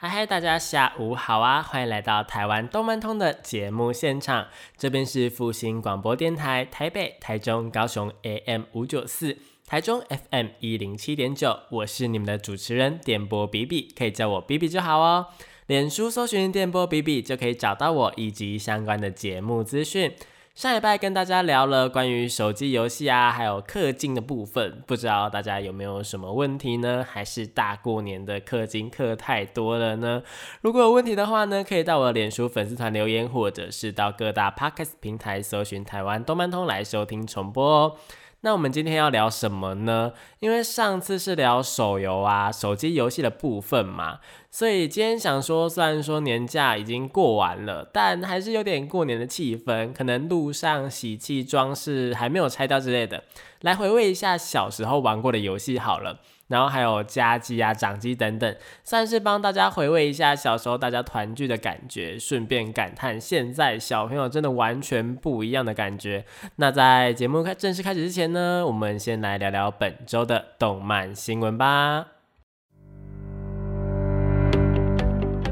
嗨嗨，大家下午好啊！欢迎来到台湾动漫通的节目现场，这边是复兴广播电台台北、台中、高雄 AM 五九四，台中 FM 一零七点九，我是你们的主持人电波比比，可以叫我比比就好哦。脸书搜寻电波比比就可以找到我以及相关的节目资讯。上礼拜跟大家聊了关于手机游戏啊，还有氪金的部分，不知道大家有没有什么问题呢？还是大过年的氪金氪太多了呢？如果有问题的话呢，可以到我的脸书粉丝团留言，或者是到各大 podcast 平台搜寻台湾动漫通来收听重播哦。那我们今天要聊什么呢？因为上次是聊手游啊、手机游戏的部分嘛，所以今天想说，虽然说年假已经过完了，但还是有点过年的气氛，可能路上喜气装饰还没有拆掉之类的，来回味一下小时候玩过的游戏好了。然后还有家鸡啊、掌机等等，算是帮大家回味一下小时候大家团聚的感觉，顺便感叹现在小朋友真的完全不一样的感觉。那在节目开正式开始之前呢，我们先来聊聊本周的动漫新闻吧。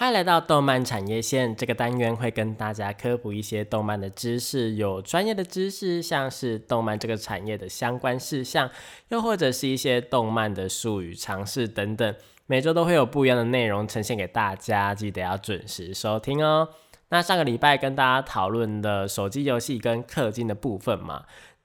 欢迎来到动漫产业线这个单元，会跟大家科普一些动漫的知识，有专业的知识，像是动漫这个产业的相关事项，又或者是一些动漫的术语、常识等等。每周都会有不一样的内容呈现给大家，记得要准时收听哦。那上个礼拜跟大家讨论的手机游戏跟氪金的部分嘛。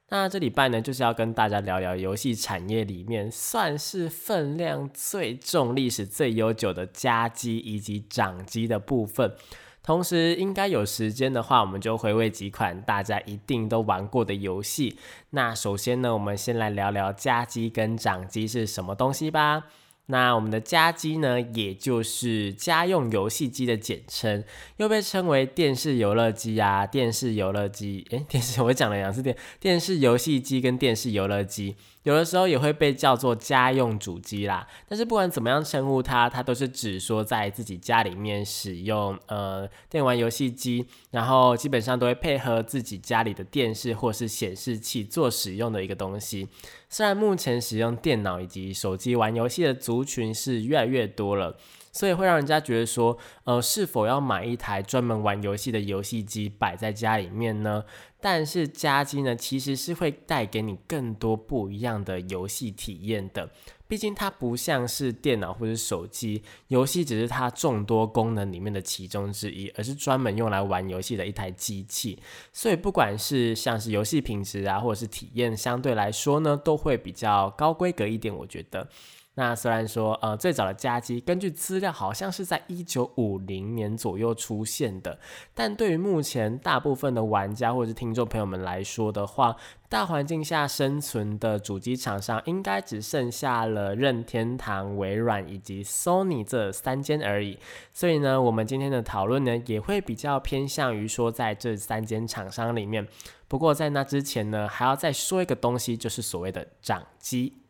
那这礼拜呢，就是要跟大家聊聊游戏产业里面算是分量最重、历史最悠久的家机以及掌机的部分。同时，应该有时间的话，我们就回味几款大家一定都玩过的游戏。那首先呢，我们先来聊聊家机跟掌机是什么东西吧。那我们的家机呢，也就是家用游戏机的简称，又被称为电视游乐机啊，电视游乐机，诶，电视我讲了两次电，电视游戏机跟电视游乐机。有的时候也会被叫做家用主机啦，但是不管怎么样称呼它，它都是指说在自己家里面使用呃电玩游戏机，然后基本上都会配合自己家里的电视或是显示器做使用的一个东西。虽然目前使用电脑以及手机玩游戏的族群是越来越多了。所以会让人家觉得说，呃，是否要买一台专门玩游戏的游戏机摆在家里面呢？但是家机呢，其实是会带给你更多不一样的游戏体验的。毕竟它不像是电脑或者手机，游戏只是它众多功能里面的其中之一，而是专门用来玩游戏的一台机器。所以不管是像是游戏品质啊，或者是体验，相对来说呢，都会比较高规格一点，我觉得。那虽然说，呃，最早的家机根据资料好像是在一九五零年左右出现的，但对于目前大部分的玩家或者是听众朋友们来说的话，大环境下生存的主机厂商应该只剩下了任天堂、微软以及 Sony 这三间而已。所以呢，我们今天的讨论呢，也会比较偏向于说在这三间厂商里面。不过在那之前呢，还要再说一个东西，就是所谓的掌机。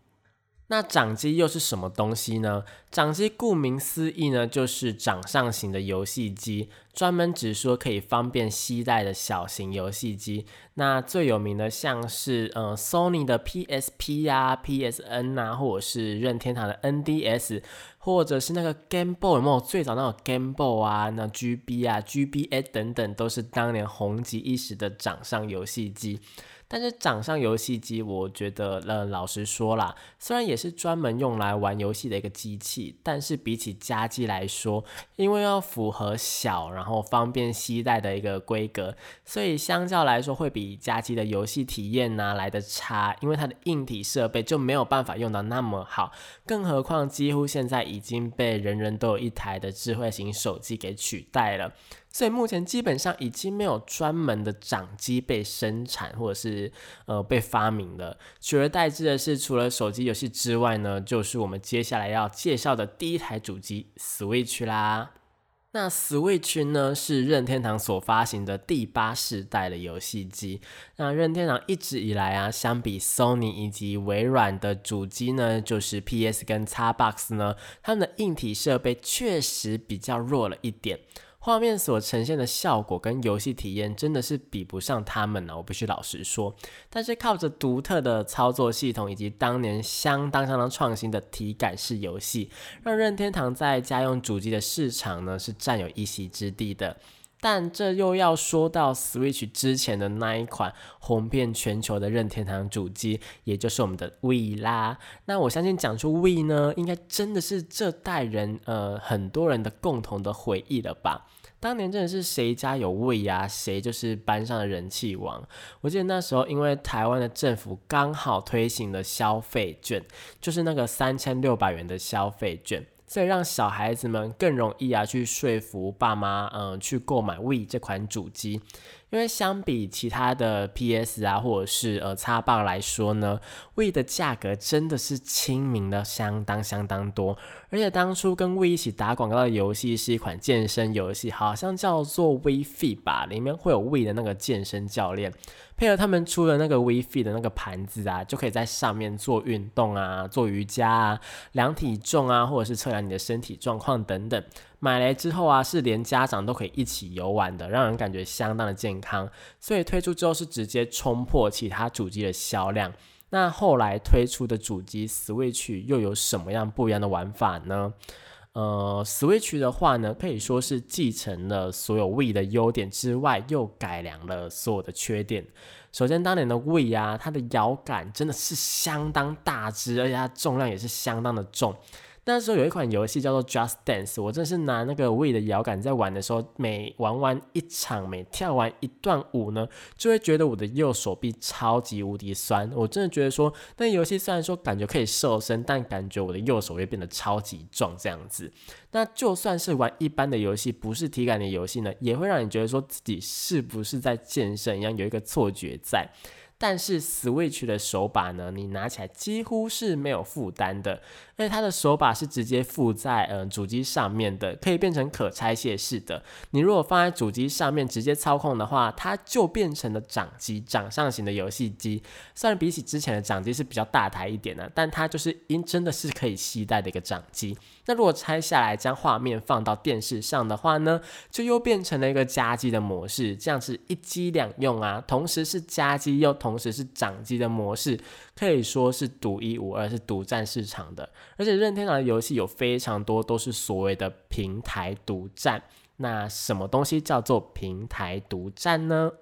那掌机又是什么东西呢？掌机顾名思义呢，就是掌上型的游戏机，专门指说可以方便携带的小型游戏机。那最有名的像是呃 Sony 的 PSP 呀、PSN 啊，或者是任天堂的 NDS，或者是那个 Game Boy，有没有最早那种 Game Boy 啊、那 GB 啊、GBA 等等，都是当年红极一时的掌上游戏机。但是掌上游戏机，我觉得，呃，老实说啦，虽然也是专门用来玩游戏的一个机器，但是比起家机来说，因为要符合小然后方便携带的一个规格，所以相较来说会比家机的游戏体验呢来的差，因为它的硬体设备就没有办法用到那么好，更何况几乎现在已经被人人都有一台的智慧型手机给取代了。所以目前基本上已经没有专门的掌机被生产或者是呃被发明了，取而代之的是除了手机游戏之外呢，就是我们接下来要介绍的第一台主机 Switch 啦。那 Switch 呢是任天堂所发行的第八世代的游戏机。那任天堂一直以来啊，相比 Sony 以及微软的主机呢，就是 PS 跟 Xbox 呢，他们的硬体设备确实比较弱了一点。画面所呈现的效果跟游戏体验真的是比不上他们呢，我必须老实说。但是靠着独特的操作系统以及当年相当相当创新的体感式游戏，让任天堂在家用主机的市场呢是占有一席之地的。但这又要说到 Switch 之前的那一款红遍全球的任天堂主机，也就是我们的 Wii 啦。那我相信讲出 Wii 呢，应该真的是这代人呃很多人的共同的回忆了吧。当年真的是谁家有胃呀，谁就是班上的人气王。我记得那时候，因为台湾的政府刚好推行了消费券，就是那个三千六百元的消费券，所以让小孩子们更容易啊去说服爸妈，嗯，去购买 We 这款主机。因为相比其他的 PS 啊，或者是呃叉棒来说呢，We 的价格真的是亲民的相当相当多。而且当初跟 We 一起打广告的游戏是一款健身游戏，好像叫做 We Fit 吧，里面会有 We 的那个健身教练，配合他们出的那个 We Fit 的那个盘子啊，就可以在上面做运动啊，做瑜伽啊，量体重啊，或者是测量你的身体状况等等。买来之后啊，是连家长都可以一起游玩的，让人感觉相当的健康。所以推出之后是直接冲破其他主机的销量。那后来推出的主机 Switch 又有什么样不一样的玩法呢？呃，Switch 的话呢，可以说是继承了所有 We 的优点之外，又改良了所有的缺点。首先，当年的 We 啊，它的摇杆真的是相当大只，而且它重量也是相当的重。那时候有一款游戏叫做 Just Dance，我真是拿那个 Wii 的摇杆在玩的时候，每玩完一场，每跳完一段舞呢，就会觉得我的右手臂超级无敌酸。我真的觉得说，那游戏虽然说感觉可以瘦身，但感觉我的右手会变得超级壮这样子。那就算是玩一般的游戏，不是体感的游戏呢，也会让你觉得说自己是不是在健身一样，有一个错觉在。但是 Switch 的手把呢，你拿起来几乎是没有负担的，而且它的手把是直接附在呃主机上面的，可以变成可拆卸式的。你如果放在主机上面直接操控的话，它就变成了掌机，掌上型的游戏机。虽然比起之前的掌机是比较大台一点的，但它就是因真的是可以携带的一个掌机。那如果拆下来将画面放到电视上的话呢，就又变成了一个家机的模式，这样子一机两用啊，同时是家机又同时是掌机的模式，可以说是独一无二，是独占市场的。而且任天堂的游戏有非常多都是所谓的平台独占。那什么东西叫做平台独占呢？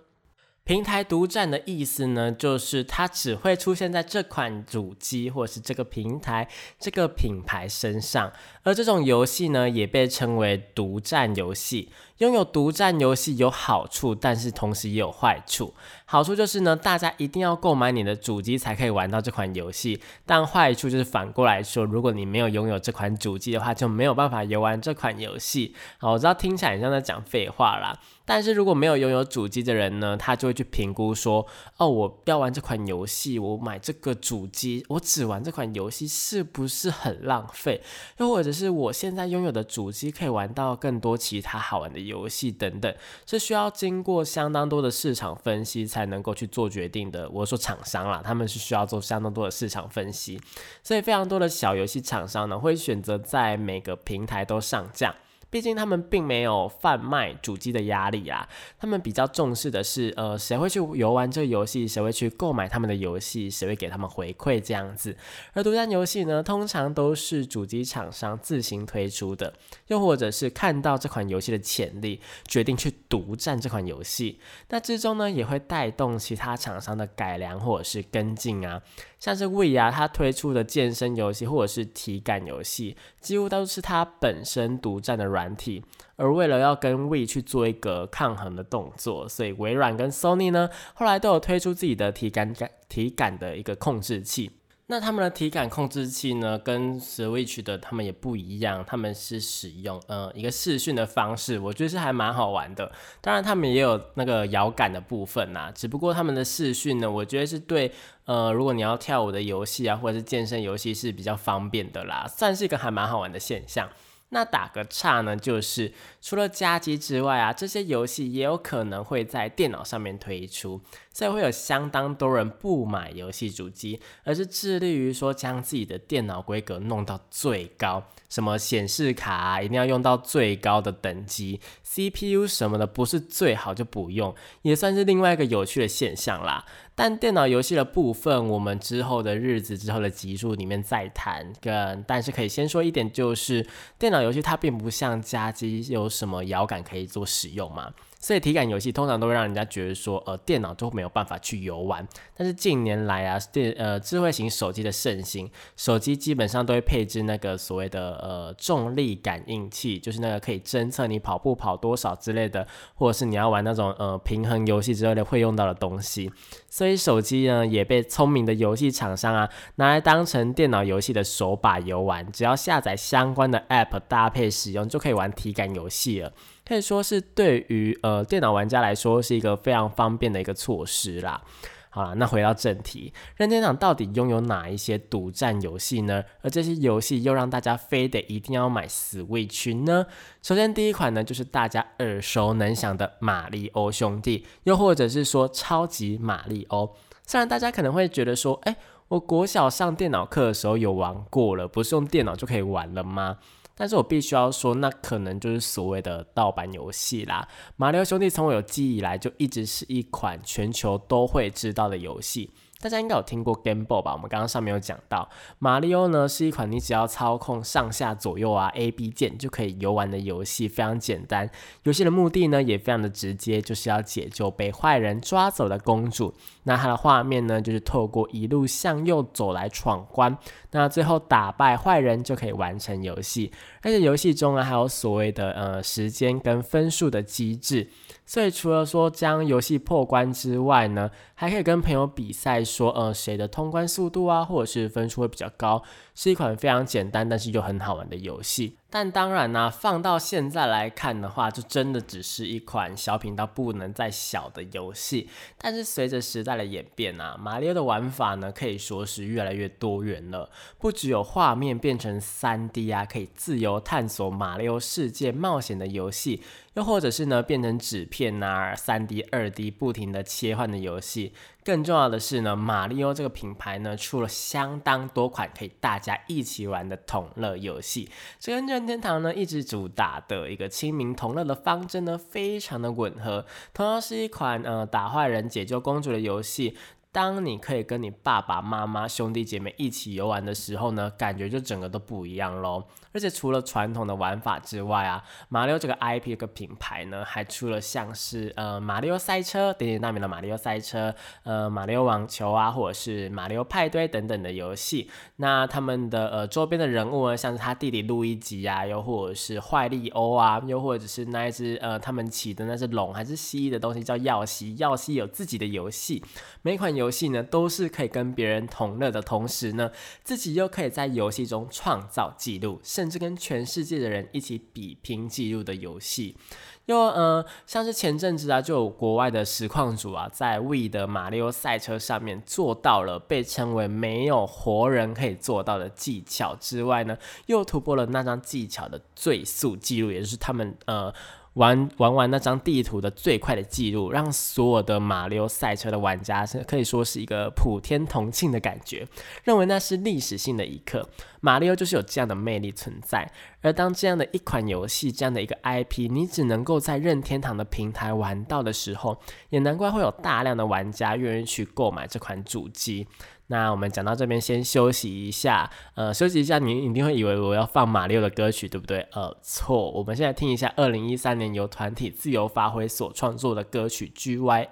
平台独占的意思呢，就是它只会出现在这款主机或是这个平台、这个品牌身上，而这种游戏呢，也被称为独占游戏。拥有独占游戏有好处，但是同时也有坏处。好处就是呢，大家一定要购买你的主机才可以玩到这款游戏。但坏处就是反过来说，如果你没有拥有这款主机的话，就没有办法游玩这款游戏。好，我知道听起来像在讲废话啦。但是如果没有拥有主机的人呢，他就会去评估说，哦，我要玩这款游戏，我买这个主机，我只玩这款游戏是不是很浪费？又或者是我现在拥有的主机可以玩到更多其他好玩的？游戏等等是需要经过相当多的市场分析才才能够去做决定的。我说厂商啦，他们是需要做相当多的市场分析，所以非常多的小游戏厂商呢会选择在每个平台都上架。毕竟他们并没有贩卖主机的压力啊，他们比较重视的是，呃，谁会去游玩这个游戏，谁会去购买他们的游戏，谁会给他们回馈这样子。而独占游戏呢，通常都是主机厂商自行推出的，又或者是看到这款游戏的潜力，决定去独占这款游戏。那之中呢，也会带动其他厂商的改良或者是跟进啊。像是 We 啊，它推出的健身游戏或者是体感游戏，几乎都是它本身独占的软体。而为了要跟 We 去做一个抗衡的动作，所以微软跟 Sony 呢，后来都有推出自己的体感感体感的一个控制器。那他们的体感控制器呢，跟 Switch 的他们也不一样，他们是使用呃一个视讯的方式，我觉得是还蛮好玩的。当然，他们也有那个摇杆的部分呐，只不过他们的视讯呢，我觉得是对呃如果你要跳舞的游戏啊，或者是健身游戏是比较方便的啦，算是一个还蛮好玩的现象。那打个岔呢，就是除了家机之外啊，这些游戏也有可能会在电脑上面推出，所以会有相当多人不买游戏主机，而是致力于说将自己的电脑规格弄到最高，什么显示卡啊，一定要用到最高的等级，CPU 什么的不是最好就不用，也算是另外一个有趣的现象啦。但电脑游戏的部分，我们之后的日子、之后的集数里面再谈。跟但是可以先说一点，就是电脑游戏它并不像家机有什么摇杆可以做使用嘛。所以体感游戏通常都会让人家觉得说，呃，电脑都没有办法去游玩。但是近年来啊，电呃智慧型手机的盛行，手机基本上都会配置那个所谓的呃重力感应器，就是那个可以侦测你跑步跑多少之类的，或者是你要玩那种呃平衡游戏之类的会用到的东西。所以手机呢也被聪明的游戏厂商啊拿来当成电脑游戏的手把游玩，只要下载相关的 App 搭配使用，就可以玩体感游戏了。可以说是对于呃电脑玩家来说是一个非常方便的一个措施啦。好啦，那回到正题，任天堂到底拥有哪一些独占游戏呢？而这些游戏又让大家非得一定要买 Switch 呢？首先第一款呢就是大家耳熟能详的马里欧兄弟，又或者是说超级马里欧。虽然大家可能会觉得说，哎，我国小上电脑课的时候有玩过了，不是用电脑就可以玩了吗？但是我必须要说，那可能就是所谓的盗版游戏啦。马里奥兄弟从我有记忆以来，就一直是一款全球都会知道的游戏。大家应该有听过 Game Boy 吧？我们刚刚上面有讲到，马里奥呢是一款你只要操控上下左右啊 A B 键就可以游玩的游戏，非常简单。游戏的目的呢也非常的直接，就是要解救被坏人抓走的公主。那它的画面呢就是透过一路向右走来闯关，那最后打败坏人就可以完成游戏。而且游戏中呢还有所谓的呃时间跟分数的机制。所以除了说将游戏破关之外呢，还可以跟朋友比赛，说呃谁的通关速度啊，或者是分数会比较高，是一款非常简单但是又很好玩的游戏。但当然呢，放到现在来看的话，就真的只是一款小品到不能再小的游戏。但是随着时代的演变啊，马里奥的玩法呢可以说是越来越多元了。不只有画面变成三 D 啊，可以自由探索马里奥世界冒险的游戏，又或者是呢变成纸片啊，三 D、二 D 不停的切换的游戏。更重要的是呢，马里奥这个品牌呢出了相当多款可以大家一起玩的同乐游戏。这跟任天堂呢一直主打的一个亲民同乐的方针呢非常的吻合。同样是一款呃打坏人解救公主的游戏。当你可以跟你爸爸妈妈、兄弟姐妹一起游玩的时候呢，感觉就整个都不一样喽。而且除了传统的玩法之外啊，马里奥这个 IP 这个品牌呢，还出了像是呃马里奥赛车、鼎鼎大名的马里奥赛车、呃马里奥网球啊，或者是马里奥派对等等的游戏。那他们的呃周边的人物呢，像是他弟弟路易吉啊，又或者是坏利欧啊，又或者是那一只呃他们起的那只龙还是蜥蜴的东西叫耀西，耀西有自己的游戏，每款游。游戏呢，都是可以跟别人同乐的同时呢，自己又可以在游戏中创造记录，甚甚至跟全世界的人一起比拼记录的游戏。又呃，像是前阵子啊，就有国外的实况主啊，在 We 的马里奥赛车上面做到了被称为没有活人可以做到的技巧之外呢，又突破了那张技巧的最速记录，也就是他们呃。玩玩完那张地图的最快的记录，让所有的马里奥赛车的玩家是可以说是一个普天同庆的感觉，认为那是历史性的一刻。马里奥就是有这样的魅力存在，而当这样的一款游戏，这样的一个 IP，你只能够在任天堂的平台玩到的时候，也难怪会有大量的玩家愿意去购买这款主机。那我们讲到这边，先休息一下。呃，休息一下，你一定会以为我要放马六的歌曲，对不对？呃，错。我们现在听一下二零一三年由团体自由发挥所创作的歌曲《GYM》，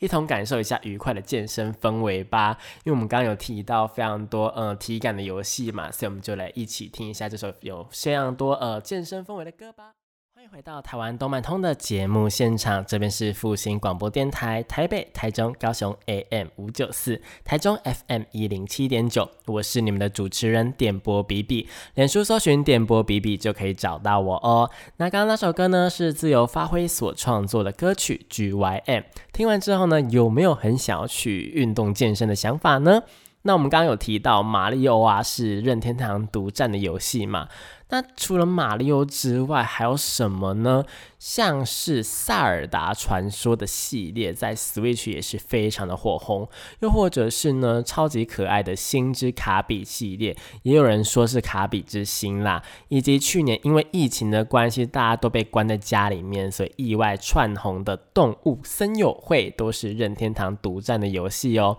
一同感受一下愉快的健身氛围吧。因为我们刚刚有提到非常多呃体感的游戏嘛，所以我们就来一起听一下这首有非常多呃健身氛围的歌吧。回到台湾动漫通的节目现场，这边是复兴广播电台台北、台中、高雄 AM 五九四，台中 FM 一零七点九，我是你们的主持人点播比比，脸书搜寻点播比比就可以找到我哦。那刚刚那首歌呢是自由发挥所创作的歌曲 GYM，听完之后呢，有没有很想要去运动健身的想法呢？那我们刚刚有提到马里奥啊是任天堂独占的游戏嘛？那除了马里奥之外，还有什么呢？像是萨尔达传说的系列，在 Switch 也是非常的火红。又或者是呢，超级可爱的星之卡比系列，也有人说是卡比之星啦。以及去年因为疫情的关系，大家都被关在家里面，所以意外窜红的动物森友会，都是任天堂独占的游戏哦。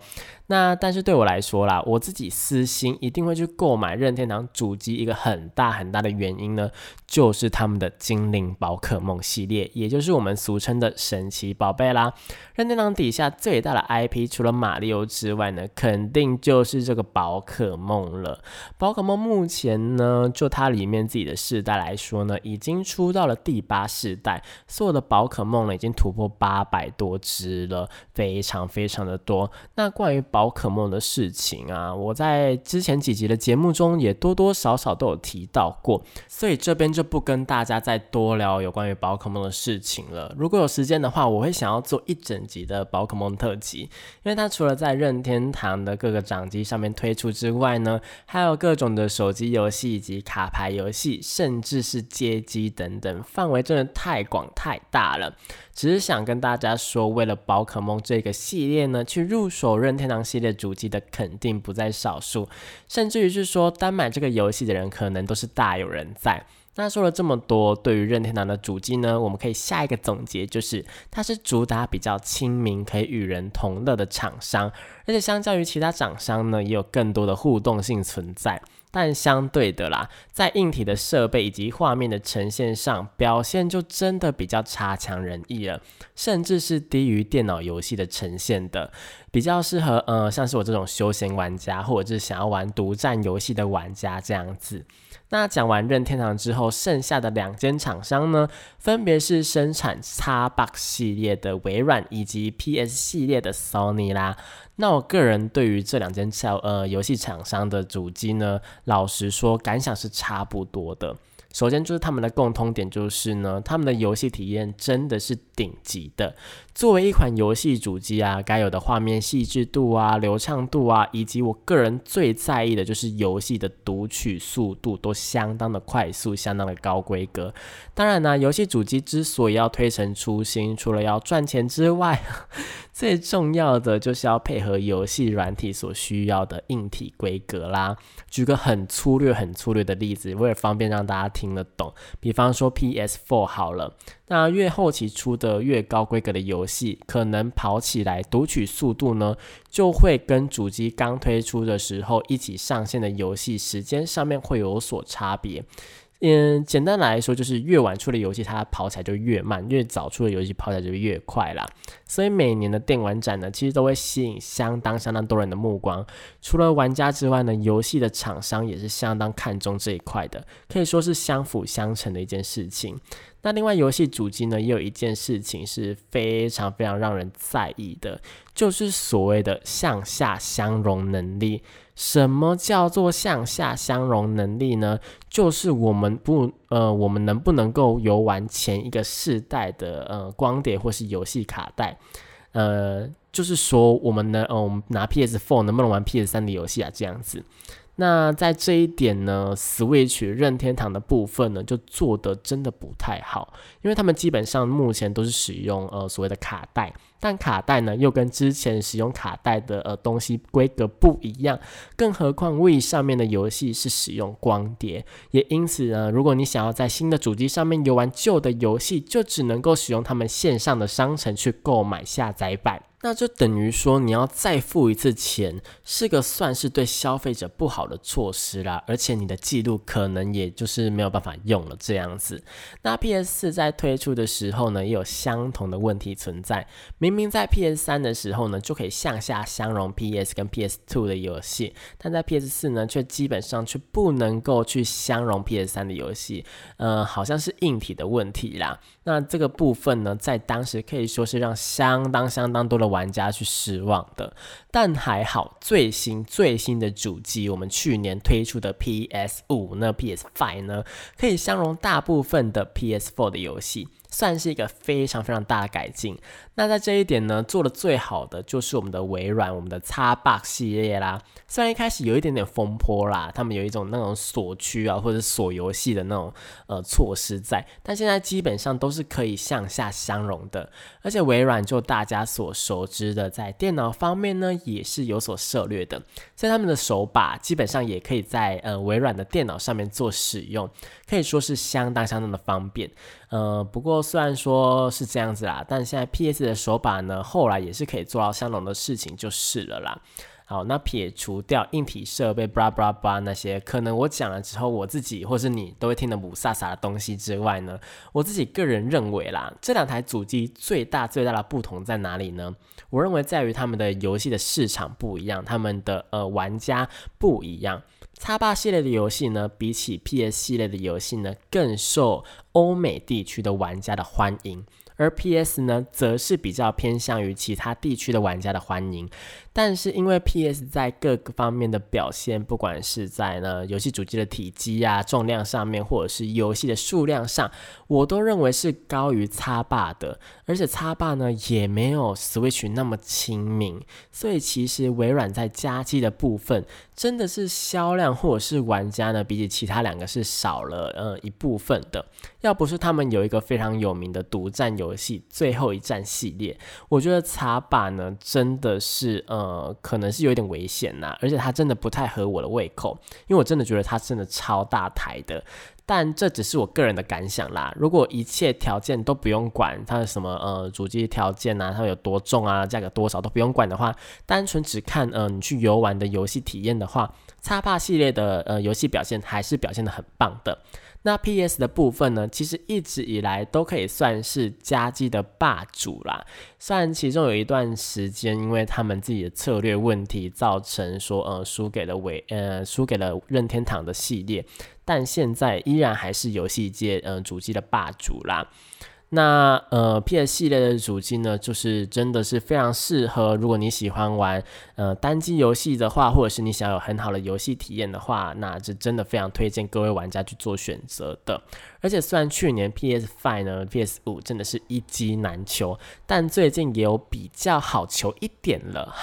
那但是对我来说啦，我自己私心一定会去购买任天堂主机，一个很大很大的原因呢，就是他们的精灵宝可梦系系列，也就是我们俗称的神奇宝贝啦。任天堂底下最大的 IP，除了马里奥之外呢，肯定就是这个宝可梦了。宝可梦目前呢，就它里面自己的世代来说呢，已经出到了第八世代，所有的宝可梦呢，已经突破八百多只了，非常非常的多。那关于宝可梦的事情啊，我在之前几集的节目中也多多少少都有提到过，所以这边就不跟大家再多聊有关于宝宝可梦的事情了。如果有时间的话，我会想要做一整集的宝可梦特辑，因为它除了在任天堂的各个掌机上面推出之外呢，还有各种的手机游戏以及卡牌游戏，甚至是街机等等，范围真的太广太大了。只是想跟大家说，为了宝可梦这个系列呢，去入手任天堂系列主机的肯定不在少数，甚至于是说单买这个游戏的人可能都是大有人在。那说了这么多，对于任天堂的主机呢，我们可以下一个总结就是，它是主打比较亲民、可以与人同乐的厂商，而且相较于其他厂商呢，也有更多的互动性存在。但相对的啦，在硬体的设备以及画面的呈现上，表现就真的比较差强人意了，甚至是低于电脑游戏的呈现的，比较适合呃像是我这种休闲玩家，或者是想要玩独占游戏的玩家这样子。那讲完任天堂之后，剩下的两间厂商呢，分别是生产 Xbox 系列的微软，以及 PS 系列的 Sony 啦。那我个人对于这两间小呃游戏厂商的主机呢，老实说感想是差不多的。首先就是他们的共通点就是呢，他们的游戏体验真的是顶级的。作为一款游戏主机啊，该有的画面细致度啊、流畅度啊，以及我个人最在意的就是游戏的读取速度都相当的快速，相当的高规格。当然呢，游戏主机之所以要推陈出新，除了要赚钱之外，最重要的就是要配合游戏软体所需要的硬体规格啦。举个很粗略、很粗略的例子，为了方便让大家听得懂，比方说 PS4 好了。那越后期出的越高规格的游戏，可能跑起来读取速度呢，就会跟主机刚推出的时候一起上线的游戏时间上面会有所差别。嗯，简单来说就是越晚出的游戏，它跑起来就越慢；越早出的游戏，跑起来就越快啦。所以每年的电玩展呢，其实都会吸引相当相当多人的目光。除了玩家之外呢，游戏的厂商也是相当看重这一块的，可以说是相辅相成的一件事情。那另外，游戏主机呢，也有一件事情是非常非常让人在意的，就是所谓的向下相容能力。什么叫做向下相容能力呢？就是我们不呃，我们能不能够游玩前一个世代的呃光碟或是游戏卡带？呃，就是说我们能，呃，我们拿 PS4 能不能玩 PS3 的游戏啊？这样子。那在这一点呢，Switch 任天堂的部分呢，就做的真的不太好，因为他们基本上目前都是使用呃所谓的卡带，但卡带呢又跟之前使用卡带的呃东西规格不一样，更何况 Wii 上面的游戏是使用光碟，也因此呢，如果你想要在新的主机上面游玩旧的游戏，就只能够使用他们线上的商城去购买下载版。那就等于说你要再付一次钱，是个算是对消费者不好的措施啦。而且你的记录可能也就是没有办法用了这样子。那 PS 四在推出的时候呢，也有相同的问题存在。明明在 PS 三的时候呢，就可以向下相容 PS 跟 PS Two 的游戏，但在 PS 四呢，却基本上却不能够去相容 PS 三的游戏。呃，好像是硬体的问题啦。那这个部分呢，在当时可以说是让相当相当多的玩家去失望的，但还好，最新最新的主机，我们去年推出的 PS 五那，PS Five 呢，可以相容大部分的 PS Four 的游戏。算是一个非常非常大的改进。那在这一点呢，做的最好的就是我们的微软，我们的 Xbox 系列啦。虽然一开始有一点点风波啦，他们有一种那种锁区啊，或者锁游戏的那种呃措施在，但现在基本上都是可以向下相容的。而且微软就大家所熟知的，在电脑方面呢，也是有所涉略的，在他们的手把基本上也可以在呃微软的电脑上面做使用，可以说是相当相当的方便。呃，不过虽然说是这样子啦，但现在 PS 的手把呢，后来也是可以做到相同的事情，就是了啦。好，那撇除掉硬体设备，bra bra bra 那些可能我讲了之后，我自己或是你都会听得不飒飒的东西之外呢，我自己个人认为啦，这两台主机最大最大的不同在哪里呢？我认为在于他们的游戏的市场不一样，他们的呃玩家不一样。叉霸系列的游戏呢，比起 PS 系列的游戏呢，更受欧美地区的玩家的欢迎，而 PS 呢，则是比较偏向于其他地区的玩家的欢迎。但是因为 PS 在各个方面的表现，不管是在呢游戏主机的体积啊、重量上面，或者是游戏的数量上，我都认为是高于叉霸的。而且叉霸呢也没有 Switch 那么亲民，所以其实微软在加机的部分，真的是销量或者是玩家呢，比起其他两个是少了呃一部分的。要不是他们有一个非常有名的独占游戏《最后一战》系列，我觉得茶把呢真的是呃。可能是有点危险呐，而且它真的不太合我的胃口，因为我真的觉得它真的超大台的。但这只是我个人的感想啦。如果一切条件都不用管，它的什么呃主机条件啊，它有多重啊，价格多少都不用管的话，单纯只看呃你去游玩的游戏体验的话，叉帕系列的呃游戏表现还是表现的很棒的。那 PS 的部分呢，其实一直以来都可以算是家机的霸主啦。虽然其中有一段时间，因为他们自己的策略问题，造成说呃输给了伟呃输给了任天堂的系列，但现在依然还是游戏界呃主机的霸主啦。那呃，PS 系列的主机呢，就是真的是非常适合，如果你喜欢玩呃单机游戏的话，或者是你想有很好的游戏体验的话，那这真的非常推荐各位玩家去做选择的。而且虽然去年 PS Five 呢，PS 五真的是一机难求，但最近也有比较好求一点了。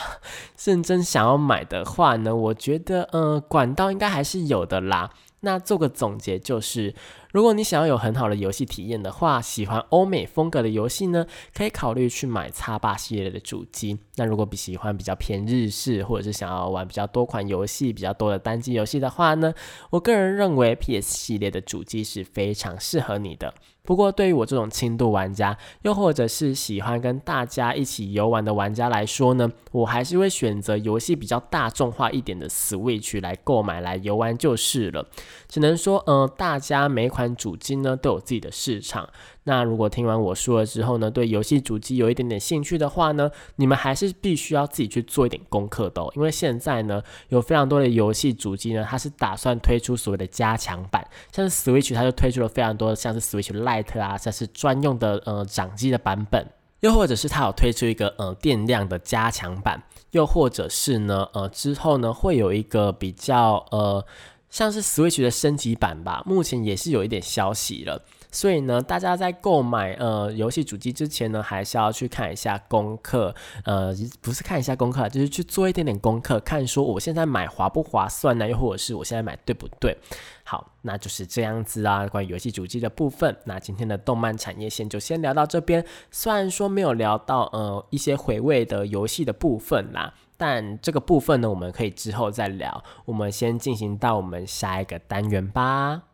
认真想要买的话呢，我觉得呃管道应该还是有的啦。那做个总结就是。如果你想要有很好的游戏体验的话，喜欢欧美风格的游戏呢，可以考虑去买叉八系列的主机。那如果比喜欢比较偏日式，或者是想要玩比较多款游戏、比较多的单机游戏的话呢，我个人认为 PS 系列的主机是非常适合你的。不过，对于我这种轻度玩家，又或者是喜欢跟大家一起游玩的玩家来说呢，我还是会选择游戏比较大众化一点的 Switch 来购买来游玩就是了。只能说，呃，大家每款主机呢都有自己的市场。那如果听完我说了之后呢，对游戏主机有一点点兴趣的话呢，你们还是必须要自己去做一点功课的，哦。因为现在呢有非常多的游戏主机呢，它是打算推出所谓的加强版，像是 Switch 它就推出了非常多像是 Switch Lite 啊，像是专用的呃掌机的版本，又或者是它有推出一个呃电量的加强版，又或者是呢呃之后呢会有一个比较呃像是 Switch 的升级版吧，目前也是有一点消息了。所以呢，大家在购买呃游戏主机之前呢，还是要去看一下功课，呃，不是看一下功课，就是去做一点点功课，看说我现在买划不划算呢？又或者是我现在买对不对？好，那就是这样子啊。关于游戏主机的部分，那今天的动漫产业线就先聊到这边。虽然说没有聊到呃一些回味的游戏的部分啦，但这个部分呢，我们可以之后再聊。我们先进行到我们下一个单元吧。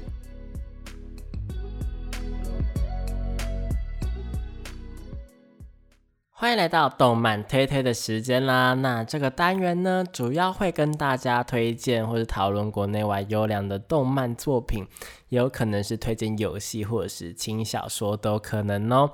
欢迎来到动漫推推的时间啦！那这个单元呢，主要会跟大家推荐或者讨论国内外优良的动漫作品，有可能是推荐游戏或者是轻小说都可能哦。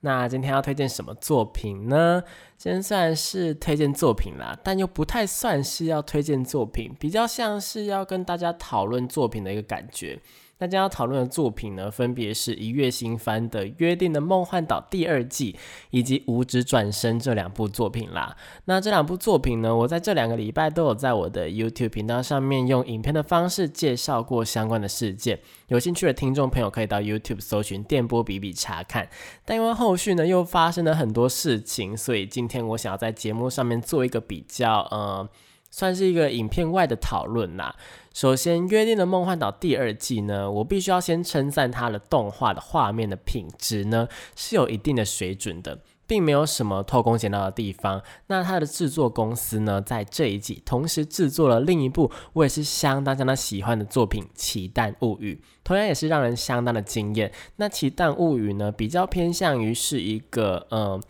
那今天要推荐什么作品呢？今天算是推荐作品啦，但又不太算是要推荐作品，比较像是要跟大家讨论作品的一个感觉。大家要讨论的作品呢，分别是一月新番的《约定的梦幻岛》第二季，以及《无职转身》这两部作品啦。那这两部作品呢，我在这两个礼拜都有在我的 YouTube 频道上面用影片的方式介绍过相关的事件。有兴趣的听众朋友可以到 YouTube 搜寻电波比比查看。但因为后续呢又发生了很多事情，所以今天我想要在节目上面做一个比较，呃。算是一个影片外的讨论啦。首先，《约定的梦幻岛》第二季呢，我必须要先称赞它的动画的画面的品质呢是有一定的水准的，并没有什么偷工减料的地方。那它的制作公司呢，在这一季同时制作了另一部我也是相当相当喜欢的作品《奇蛋物语》，同样也是让人相当的惊艳。那《奇蛋物语》呢，比较偏向于是一个呃。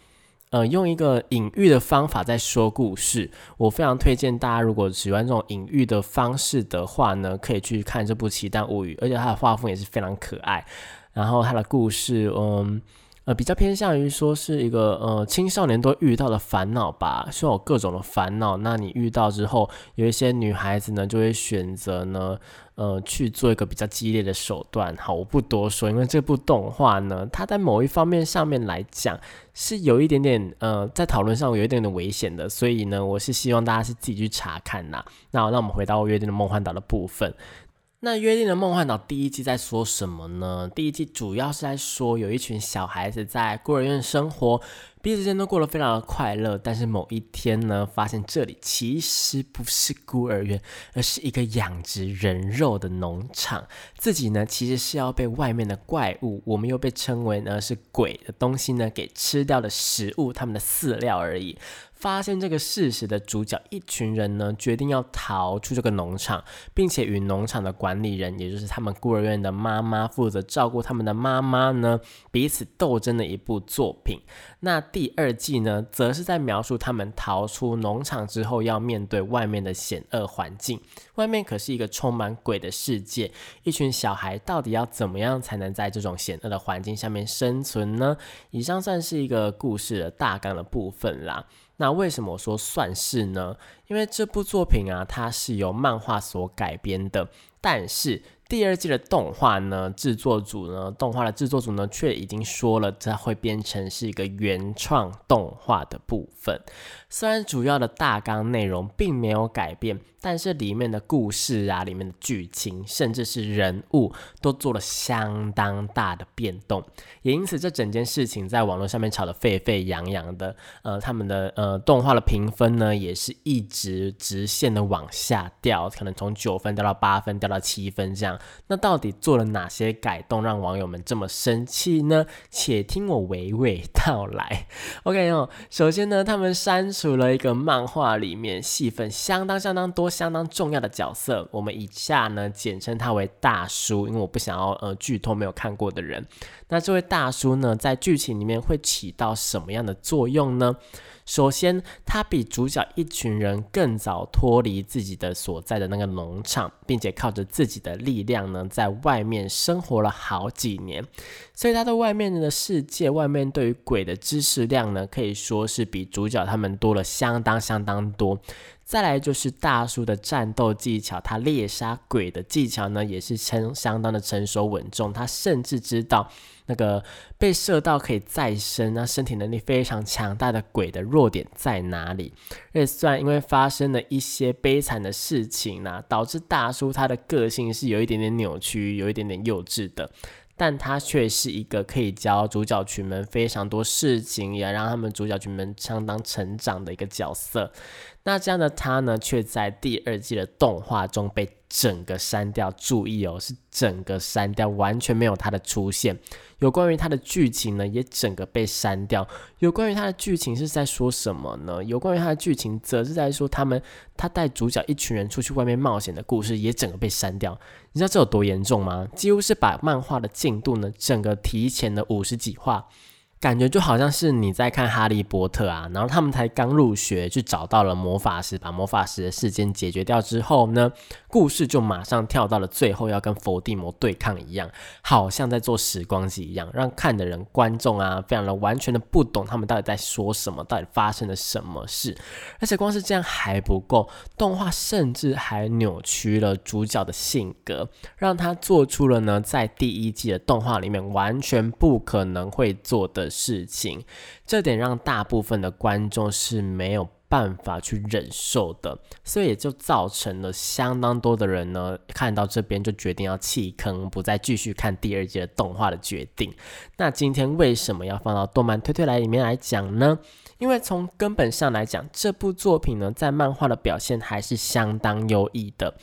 呃，用一个隐喻的方法在说故事，我非常推荐大家，如果喜欢这种隐喻的方式的话呢，可以去看这部《奇蛋物语》，而且它的画风也是非常可爱。然后它的故事，嗯，呃，比较偏向于说是一个呃青少年都遇到的烦恼吧，是有各种的烦恼。那你遇到之后，有一些女孩子呢，就会选择呢。呃，去做一个比较激烈的手段。好，我不多说，因为这部动画呢，它在某一方面上面来讲是有一点点呃，在讨论上有一点点危险的，所以呢，我是希望大家是自己去查看呐。那那我们回到约定的梦幻岛的部分。那约定的梦幻岛第一季在说什么呢？第一季主要是在说有一群小孩子在孤儿院生活。彼此间都过得非常的快乐，但是某一天呢，发现这里其实不是孤儿院，而是一个养殖人肉的农场。自己呢，其实是要被外面的怪物，我们又被称为呢是鬼的东西呢给吃掉的食物，他们的饲料而已。发现这个事实的主角，一群人呢决定要逃出这个农场，并且与农场的管理人，也就是他们孤儿院的妈妈，负责照顾他们的妈妈呢，彼此斗争的一部作品。那第二季呢，则是在描述他们逃出农场之后要面对外面的险恶环境。外面可是一个充满鬼的世界，一群小孩到底要怎么样才能在这种险恶的环境下面生存呢？以上算是一个故事的大纲的部分啦。那为什么说算是呢？因为这部作品啊，它是由漫画所改编的，但是。第二季的动画呢，制作组呢，动画的制作组呢，却已经说了，它会变成是一个原创动画的部分。虽然主要的大纲内容并没有改变，但是里面的故事啊，里面的剧情，甚至是人物，都做了相当大的变动。也因此，这整件事情在网络上面炒得沸沸扬扬的。呃，他们的呃动画的评分呢，也是一直直线的往下掉，可能从九分掉到八分，掉到七分这样。那到底做了哪些改动，让网友们这么生气呢？且听我娓娓道来。OK 哦，首先呢，他们删除了一个漫画里面戏份相当相当多、相当重要的角色，我们以下呢简称他为大叔，因为我不想要呃剧透没有看过的人。那这位大叔呢，在剧情里面会起到什么样的作用呢？首先，他比主角一群人更早脱离自己的所在的那个农场，并且靠着自己的力量呢，在外面生活了好几年。所以，他在外面的世界，外面对于鬼的知识量呢，可以说是比主角他们多了相当相当多。再来就是大叔的战斗技巧，他猎杀鬼的技巧呢，也是成相当的成熟稳重。他甚至知道那个被射到可以再生，那身体能力非常强大的鬼的弱点在哪里。而且虽然因为发生了一些悲惨的事情呢，导致大叔他的个性是有一点点扭曲，有一点点幼稚的。但他却是一个可以教主角群们非常多事情，也让他们主角群们相当成长的一个角色。那这样的他呢，却在第二季的动画中被整个删掉。注意哦，是整个删掉，完全没有他的出现。有关于他的剧情呢，也整个被删掉。有关于他的剧情是在说什么呢？有关于他的剧情，则是在说他们他带主角一群人出去外面冒险的故事，也整个被删掉。你知道这有多严重吗？几乎是把漫画的进度呢，整个提前了五十几话。感觉就好像是你在看《哈利波特》啊，然后他们才刚入学，就找到了魔法师，把魔法师的事件解决掉之后呢，故事就马上跳到了最后要跟伏地魔对抗一样，好像在做时光机一样，让看的人观众啊，非常的完全的不懂他们到底在说什么，到底发生了什么事。而且光是这样还不够，动画甚至还扭曲了主角的性格，让他做出了呢，在第一季的动画里面完全不可能会做的。事情，这点让大部分的观众是没有办法去忍受的，所以也就造成了相当多的人呢，看到这边就决定要弃坑，不再继续看第二季的动画的决定。那今天为什么要放到动漫推推来里面来讲呢？因为从根本上来讲，这部作品呢，在漫画的表现还是相当优异的。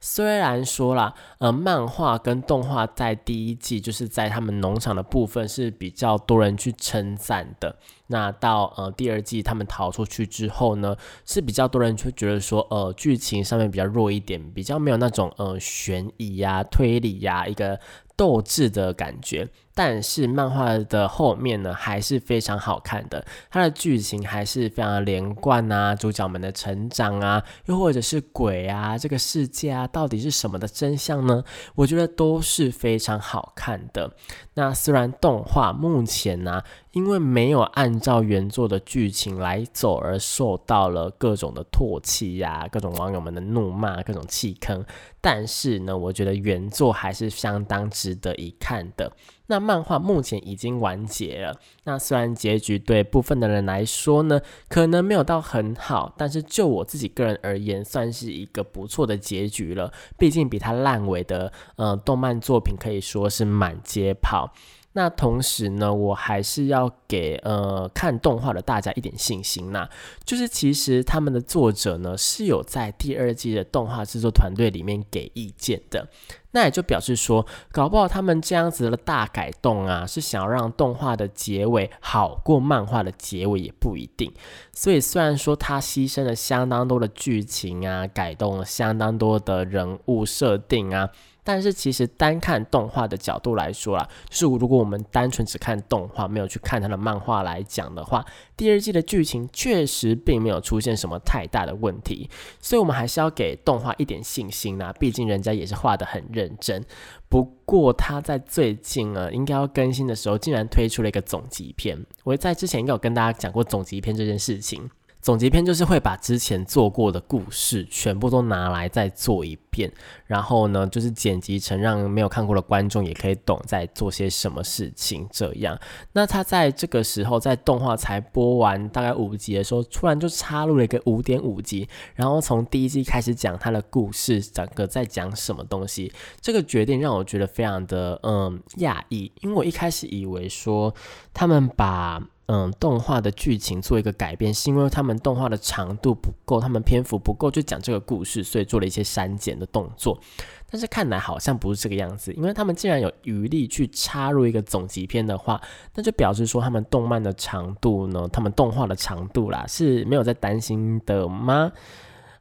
虽然说啦，呃，漫画跟动画在第一季就是在他们农场的部分是比较多人去称赞的。那到呃第二季他们逃出去之后呢，是比较多人就觉得说，呃，剧情上面比较弱一点，比较没有那种呃悬疑呀、推理呀一个。斗志的感觉，但是漫画的后面呢还是非常好看的，它的剧情还是非常连贯啊，主角们的成长啊，又或者是鬼啊，这个世界啊到底是什么的真相呢？我觉得都是非常好看的。那虽然动画目前呢，因为没有按照原作的剧情来走，而受到了各种的唾弃呀，各种网友们的怒骂，各种弃坑。但是呢，我觉得原作还是相当值值得一看的。那漫画目前已经完结了，那虽然结局对部分的人来说呢，可能没有到很好，但是就我自己个人而言，算是一个不错的结局了。毕竟比它烂尾的呃动漫作品可以说是满街跑。那同时呢，我还是要给呃看动画的大家一点信心呐，就是其实他们的作者呢是有在第二季的动画制作团队里面给意见的，那也就表示说，搞不好他们这样子的大改动啊，是想要让动画的结尾好过漫画的结尾也不一定。所以虽然说他牺牲了相当多的剧情啊，改动了相当多的人物设定啊。但是其实单看动画的角度来说啦，就是如果我们单纯只看动画，没有去看它的漫画来讲的话，第二季的剧情确实并没有出现什么太大的问题，所以我们还是要给动画一点信心呐，毕竟人家也是画的很认真。不过他在最近啊，应该要更新的时候，竟然推出了一个总集篇。我在之前应该有跟大家讲过总集篇这件事情。总结篇就是会把之前做过的故事全部都拿来再做一遍，然后呢，就是剪辑成让没有看过的观众也可以懂在做些什么事情。这样，那他在这个时候在动画才播完大概五集的时候，突然就插入了一个五点五集，然后从第一季开始讲他的故事，整个在讲什么东西。这个决定让我觉得非常的嗯讶异，因为我一开始以为说他们把。嗯，动画的剧情做一个改变，是因为他们动画的长度不够，他们篇幅不够，就讲这个故事，所以做了一些删减的动作。但是看来好像不是这个样子，因为他们既然有余力去插入一个总集篇的话，那就表示说他们动漫的长度呢，他们动画的长度啦是没有在担心的吗？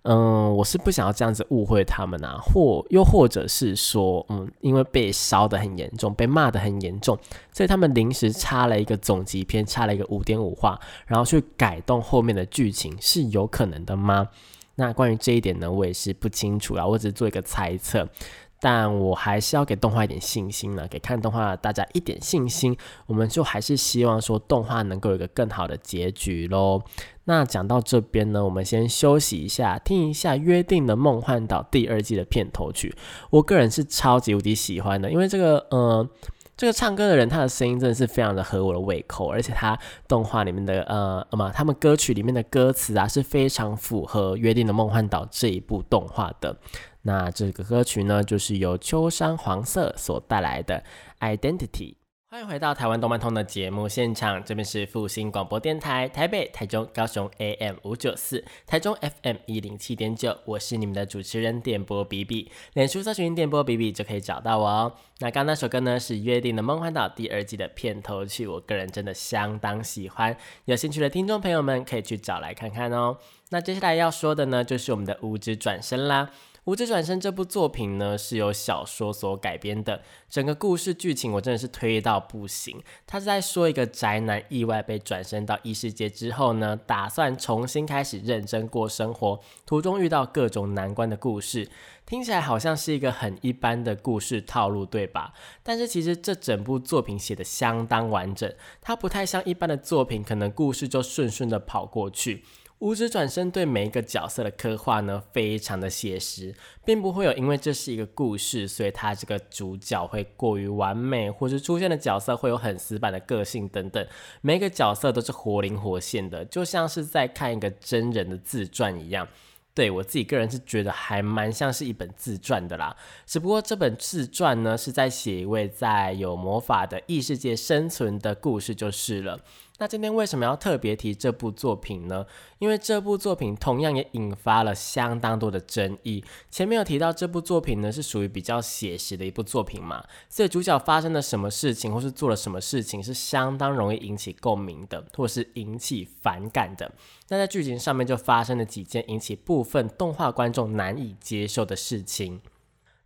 嗯，我是不想要这样子误会他们啊，或又或者是说，嗯，因为被烧的很严重，被骂的很严重，所以他们临时插了一个总集篇，插了一个五点五话，然后去改动后面的剧情，是有可能的吗？那关于这一点呢，我也是不清楚啊，我只是做一个猜测。但我还是要给动画一点信心呢，给看动画大家一点信心，我们就还是希望说动画能够有一个更好的结局喽。那讲到这边呢，我们先休息一下，听一下《约定的梦幻岛》第二季的片头曲。我个人是超级无敌喜欢的，因为这个呃，这个唱歌的人他的声音真的是非常的合我的胃口，而且他动画里面的呃，嘛，他们歌曲里面的歌词啊是非常符合《约定的梦幻岛》这一部动画的。那这个歌曲呢，就是由秋山黄色所带来的《Identity》。欢迎回到台湾动漫通的节目现场，这边是复兴广播电台台北、台中、高雄 AM 五九四，台中 FM 一零七点九，我是你们的主持人电波比比，脸书搜寻电波比比就可以找到我哦。那刚那首歌呢是《约定的梦幻岛》第二季的片头曲，我个人真的相当喜欢，有兴趣的听众朋友们可以去找来看看哦。那接下来要说的呢，就是我们的五指转身啦。《无职转身》这部作品呢，是由小说所改编的。整个故事剧情我真的是推到不行。他是在说一个宅男意外被转身到异世界之后呢，打算重新开始认真过生活，途中遇到各种难关的故事。听起来好像是一个很一般的故事套路，对吧？但是其实这整部作品写的相当完整，它不太像一般的作品，可能故事就顺顺的跑过去。五指转身对每一个角色的刻画呢，非常的写实，并不会有因为这是一个故事，所以他这个主角会过于完美，或是出现的角色会有很死板的个性等等。每一个角色都是活灵活现的，就像是在看一个真人的自传一样。对我自己个人是觉得还蛮像是一本自传的啦，只不过这本自传呢是在写一位在有魔法的异世界生存的故事就是了。那今天为什么要特别提这部作品呢？因为这部作品同样也引发了相当多的争议。前面有提到这部作品呢是属于比较写实的一部作品嘛，所以主角发生了什么事情或是做了什么事情是相当容易引起共鸣的，或是引起反感的。那在剧情上面就发生了几件引起部分动画观众难以接受的事情。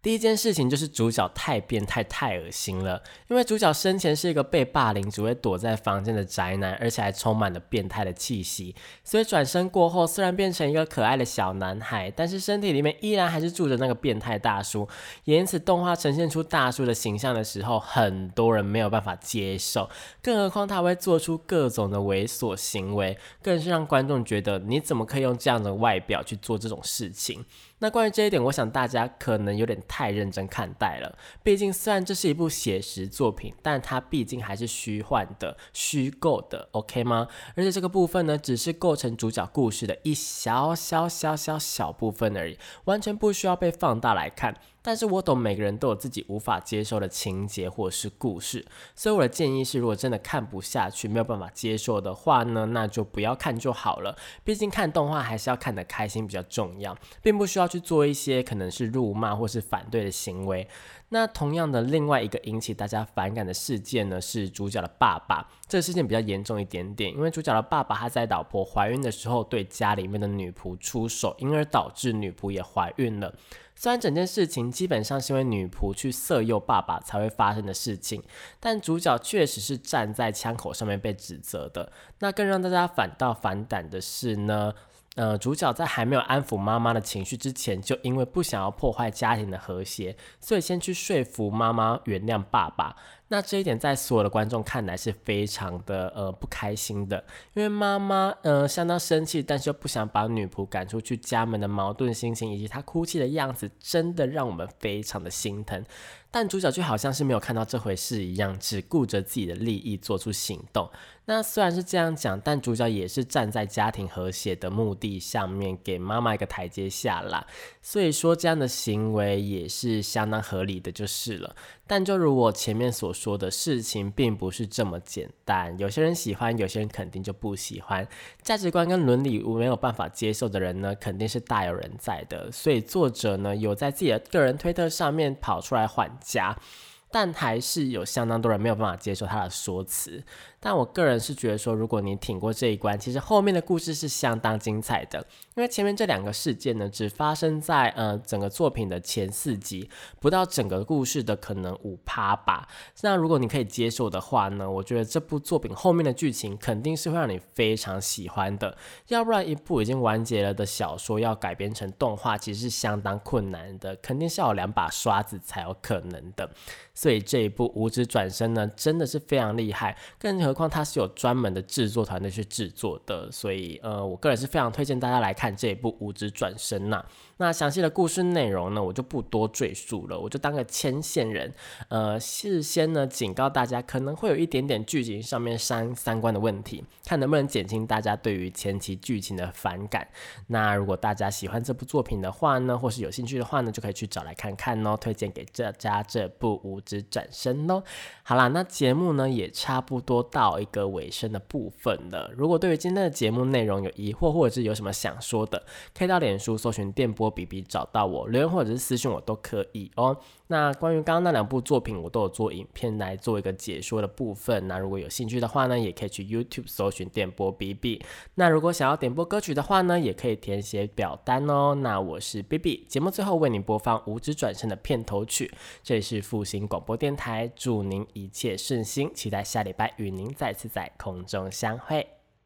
第一件事情就是主角太变态、太恶心了。因为主角生前是一个被霸凌、只会躲在房间的宅男，而且还充满了变态的气息。所以转身过后，虽然变成一个可爱的小男孩，但是身体里面依然还是住着那个变态大叔。也因此，动画呈现出大叔的形象的时候，很多人没有办法接受。更何况他会做出各种的猥琐行为，更是让观众觉得你怎么可以用这样的外表去做这种事情？那关于这一点，我想大家可能有点太认真看待了。毕竟，虽然这是一部写实作品，但它毕竟还是虚幻的、虚构的，OK 吗？而且这个部分呢，只是构成主角故事的一小小小小小部分而已，完全不需要被放大来看。但是我懂每个人都有自己无法接受的情节或是故事，所以我的建议是，如果真的看不下去、没有办法接受的话呢，那就不要看就好了。毕竟看动画还是要看得开心比较重要，并不需要去做一些可能是辱骂或是反对的行为。那同样的，另外一个引起大家反感的事件呢，是主角的爸爸。这个事件比较严重一点点，因为主角的爸爸他在老婆怀孕的时候对家里面的女仆出手，因而导致女仆也怀孕了。虽然整件事情基本上是因为女仆去色诱爸爸才会发生的事情，但主角确实是站在枪口上面被指责的。那更让大家反倒反感的是呢？呃，主角在还没有安抚妈妈的情绪之前，就因为不想要破坏家庭的和谐，所以先去说服妈妈原谅爸爸。那这一点在所有的观众看来是非常的呃不开心的，因为妈妈呃相当生气，但是又不想把女仆赶出去家门的矛盾心情，以及她哭泣的样子，真的让我们非常的心疼。但主角就好像是没有看到这回事一样，只顾着自己的利益做出行动。那虽然是这样讲，但主角也是站在家庭和谐的目的上面，给妈妈一个台阶下啦。所以说这样的行为也是相当合理的，就是了。但就如我前面所说的事情，并不是这么简单。有些人喜欢，有些人肯定就不喜欢。价值观跟伦理没有办法接受的人呢，肯定是大有人在的。所以作者呢，有在自己的个人推特上面跑出来缓颊。但还是有相当多人没有办法接受他的说辞。但我个人是觉得说，如果你挺过这一关，其实后面的故事是相当精彩的。因为前面这两个事件呢，只发生在呃整个作品的前四集，不到整个故事的可能五趴吧。那如果你可以接受的话呢，我觉得这部作品后面的剧情肯定是会让你非常喜欢的。要不然一部已经完结了的小说要改编成动画，其实是相当困难的，肯定是要有两把刷子才有可能的。所以这一部《五指转身》呢，真的是非常厉害。更何况它是有专门的制作团队去制作的，所以呃，我个人是非常推荐大家来看这一部《五指转身》呐。那详细的故事内容呢，我就不多赘述了，我就当个牵线人。呃，事先呢警告大家，可能会有一点点剧情上面三三观的问题，看能不能减轻大家对于前期剧情的反感。那如果大家喜欢这部作品的话呢，或是有兴趣的话呢，就可以去找来看看哦。推荐给大家这部《五指转身》喽。好啦，那节目呢也差不多到一个尾声的部分了。如果对于今天的节目内容有疑惑，或者是有什么想说的，可以到脸书搜寻电波。比比找到我留言或者是私信我都可以哦。那关于刚刚那两部作品，我都有做影片来做一个解说的部分。那如果有兴趣的话呢，也可以去 YouTube 搜寻电波 B B。那如果想要点播歌曲的话呢，也可以填写表单哦。那我是 B B，节目最后为您播放《五指转身》的片头曲。这里是复兴广播电台，祝您一切顺心，期待下礼拜与您再次在空中相会。